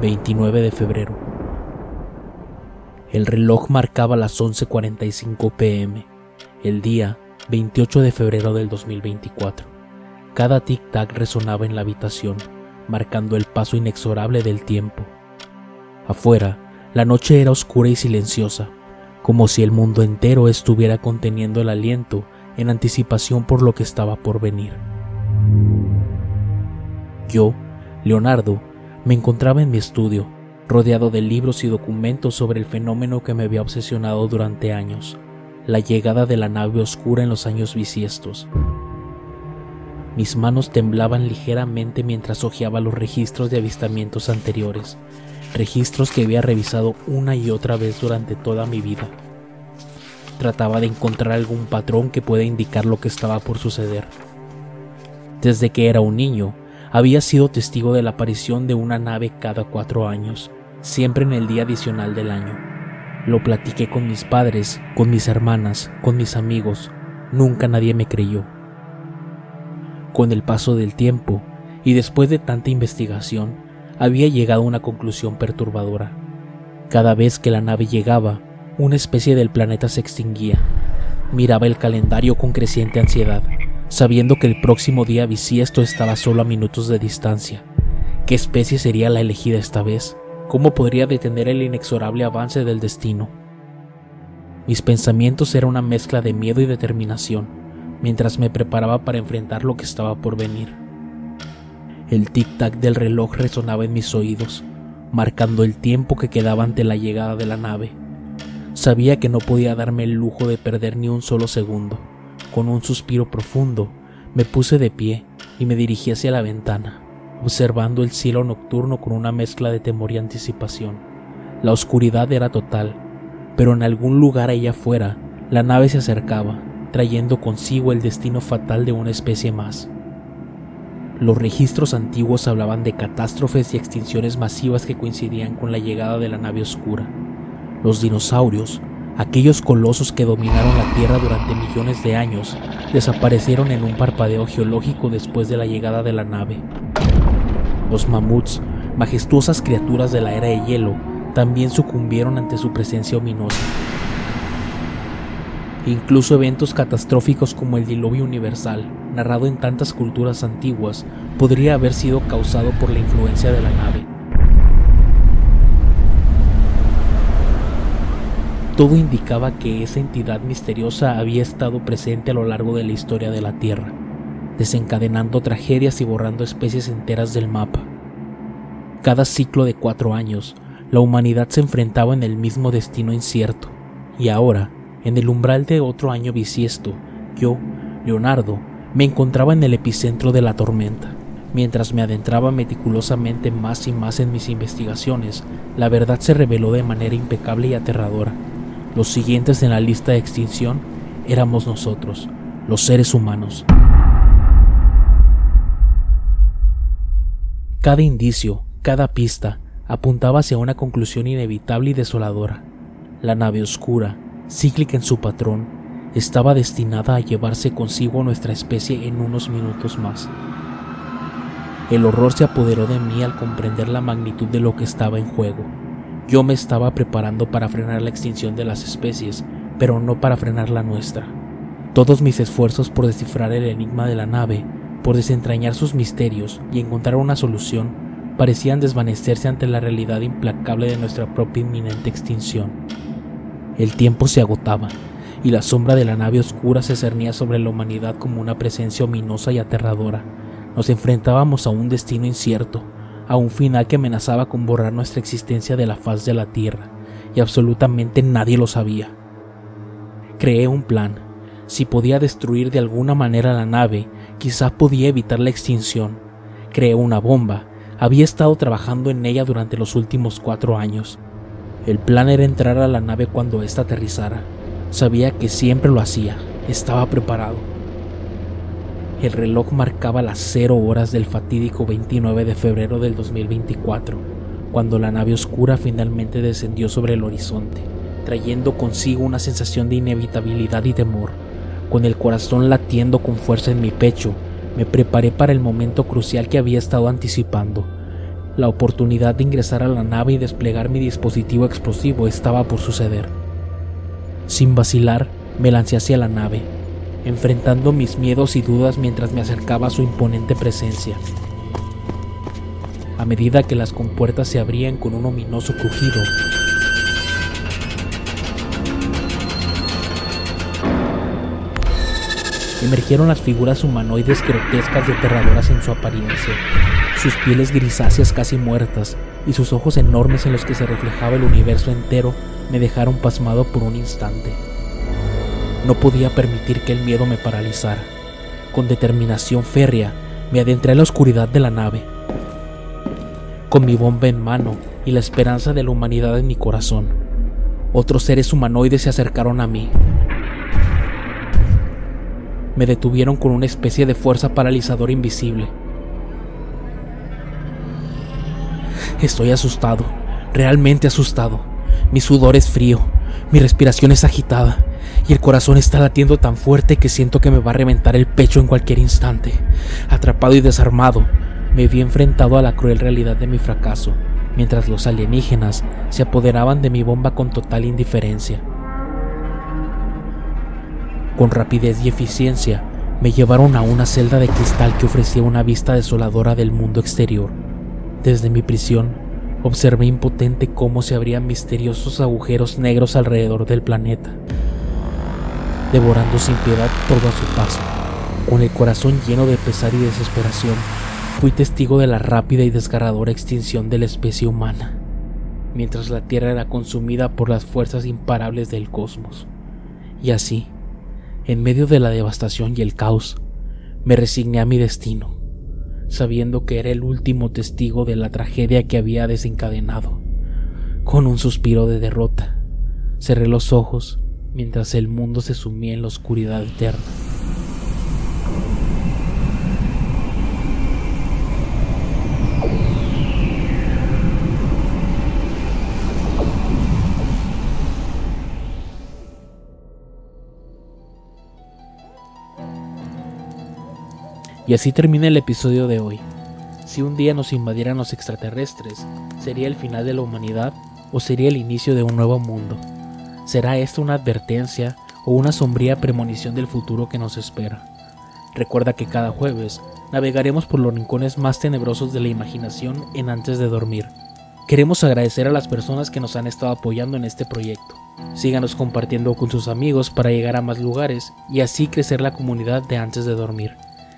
29 de febrero. El reloj marcaba las 11:45 pm, el día 28 de febrero del 2024. Cada tic-tac resonaba en la habitación, marcando el paso inexorable del tiempo. Afuera, la noche era oscura y silenciosa, como si el mundo entero estuviera conteniendo el aliento en anticipación por lo que estaba por venir. Yo, Leonardo, me encontraba en mi estudio, rodeado de libros y documentos sobre el fenómeno que me había obsesionado durante años, la llegada de la nave oscura en los años bisiestos. Mis manos temblaban ligeramente mientras hojeaba los registros de avistamientos anteriores, registros que había revisado una y otra vez durante toda mi vida. Trataba de encontrar algún patrón que pueda indicar lo que estaba por suceder. Desde que era un niño, había sido testigo de la aparición de una nave cada cuatro años, siempre en el día adicional del año. Lo platiqué con mis padres, con mis hermanas, con mis amigos. Nunca nadie me creyó. Con el paso del tiempo, y después de tanta investigación, había llegado a una conclusión perturbadora. Cada vez que la nave llegaba, una especie del planeta se extinguía. Miraba el calendario con creciente ansiedad, sabiendo que el próximo día bisiesto estaba solo a minutos de distancia. ¿Qué especie sería la elegida esta vez? ¿Cómo podría detener el inexorable avance del destino? Mis pensamientos eran una mezcla de miedo y determinación mientras me preparaba para enfrentar lo que estaba por venir. El tic-tac del reloj resonaba en mis oídos, marcando el tiempo que quedaba ante la llegada de la nave. Sabía que no podía darme el lujo de perder ni un solo segundo. Con un suspiro profundo, me puse de pie y me dirigí hacia la ventana, observando el cielo nocturno con una mezcla de temor y anticipación. La oscuridad era total, pero en algún lugar allá afuera, la nave se acercaba, trayendo consigo el destino fatal de una especie más. Los registros antiguos hablaban de catástrofes y extinciones masivas que coincidían con la llegada de la nave oscura. Los dinosaurios, aquellos colosos que dominaron la Tierra durante millones de años, desaparecieron en un parpadeo geológico después de la llegada de la nave. Los mamuts, majestuosas criaturas de la era de hielo, también sucumbieron ante su presencia ominosa. Incluso eventos catastróficos como el diluvio universal, narrado en tantas culturas antiguas, podría haber sido causado por la influencia de la nave. Todo indicaba que esa entidad misteriosa había estado presente a lo largo de la historia de la Tierra, desencadenando tragedias y borrando especies enteras del mapa. Cada ciclo de cuatro años, la humanidad se enfrentaba en el mismo destino incierto, y ahora, en el umbral de otro año bisiesto, yo, Leonardo, me encontraba en el epicentro de la tormenta. Mientras me adentraba meticulosamente más y más en mis investigaciones, la verdad se reveló de manera impecable y aterradora. Los siguientes en la lista de extinción éramos nosotros, los seres humanos. Cada indicio, cada pista, apuntaba hacia una conclusión inevitable y desoladora. La nave oscura, cíclica en su patrón, estaba destinada a llevarse consigo a nuestra especie en unos minutos más. El horror se apoderó de mí al comprender la magnitud de lo que estaba en juego. Yo me estaba preparando para frenar la extinción de las especies, pero no para frenar la nuestra. Todos mis esfuerzos por descifrar el enigma de la nave, por desentrañar sus misterios y encontrar una solución, parecían desvanecerse ante la realidad implacable de nuestra propia inminente extinción. El tiempo se agotaba, y la sombra de la nave oscura se cernía sobre la humanidad como una presencia ominosa y aterradora. Nos enfrentábamos a un destino incierto, a un final que amenazaba con borrar nuestra existencia de la faz de la Tierra, y absolutamente nadie lo sabía. Creé un plan. Si podía destruir de alguna manera la nave, quizá podía evitar la extinción. Creé una bomba, Había estado trabajando en ella durante los últimos cuatro años. El plan era entrar a la nave cuando ésta aterrizara. Sabía que siempre lo hacía. Estaba preparado. El reloj marcaba las cero horas del fatídico 29 de febrero del 2024, cuando la nave oscura finalmente descendió sobre el horizonte, trayendo consigo una sensación de inevitabilidad y temor. Con el corazón latiendo con fuerza en mi pecho, me preparé para el momento crucial que había estado anticipando. La oportunidad de ingresar a la nave y desplegar mi dispositivo explosivo estaba por suceder. Sin vacilar, me lancé hacia la nave, enfrentando mis miedos y dudas mientras me acercaba a su imponente presencia. A medida que las compuertas se abrían con un ominoso crujido, emergieron las figuras humanoides grotescas y aterradoras en su apariencia, sus pieles grisáceas casi muertas y sus ojos enormes en los que se reflejaba el universo entero me dejaron pasmado por un instante. No podía permitir que el miedo me paralizara. Con determinación férrea me adentré en la oscuridad de la nave, con mi bomba en mano y la esperanza de la humanidad en mi corazón. Otros seres humanoides se acercaron a mí, me detuvieron con una especie de fuerza paralizadora invisible. Estoy asustado, realmente asustado. Mi sudor es frío, mi respiración es agitada y el corazón está latiendo tan fuerte que siento que me va a reventar el pecho en cualquier instante. Atrapado y desarmado, me vi enfrentado a la cruel realidad de mi fracaso, mientras los alienígenas se apoderaban de mi bomba con total indiferencia. Con rapidez y eficiencia, me llevaron a una celda de cristal que ofrecía una vista desoladora del mundo exterior. Desde mi prisión, observé impotente cómo se abrían misteriosos agujeros negros alrededor del planeta, devorando sin piedad todo a su paso. Con el corazón lleno de pesar y desesperación, fui testigo de la rápida y desgarradora extinción de la especie humana, mientras la Tierra era consumida por las fuerzas imparables del cosmos. Y así, en medio de la devastación y el caos, me resigné a mi destino, sabiendo que era el último testigo de la tragedia que había desencadenado. Con un suspiro de derrota, cerré los ojos mientras el mundo se sumía en la oscuridad eterna. Y así termina el episodio de hoy. Si un día nos invadieran los extraterrestres, ¿sería el final de la humanidad o sería el inicio de un nuevo mundo? ¿Será esto una advertencia o una sombría premonición del futuro que nos espera? Recuerda que cada jueves navegaremos por los rincones más tenebrosos de la imaginación en antes de dormir. Queremos agradecer a las personas que nos han estado apoyando en este proyecto. Síganos compartiendo con sus amigos para llegar a más lugares y así crecer la comunidad de antes de dormir.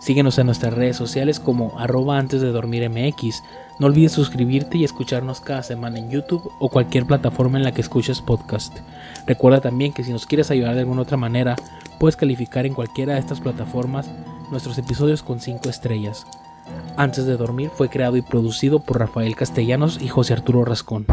Síguenos en nuestras redes sociales como arroba antes de dormir MX. No olvides suscribirte y escucharnos cada semana en YouTube o cualquier plataforma en la que escuches podcast. Recuerda también que si nos quieres ayudar de alguna otra manera, puedes calificar en cualquiera de estas plataformas nuestros episodios con 5 estrellas. Antes de dormir fue creado y producido por Rafael Castellanos y José Arturo Rascón.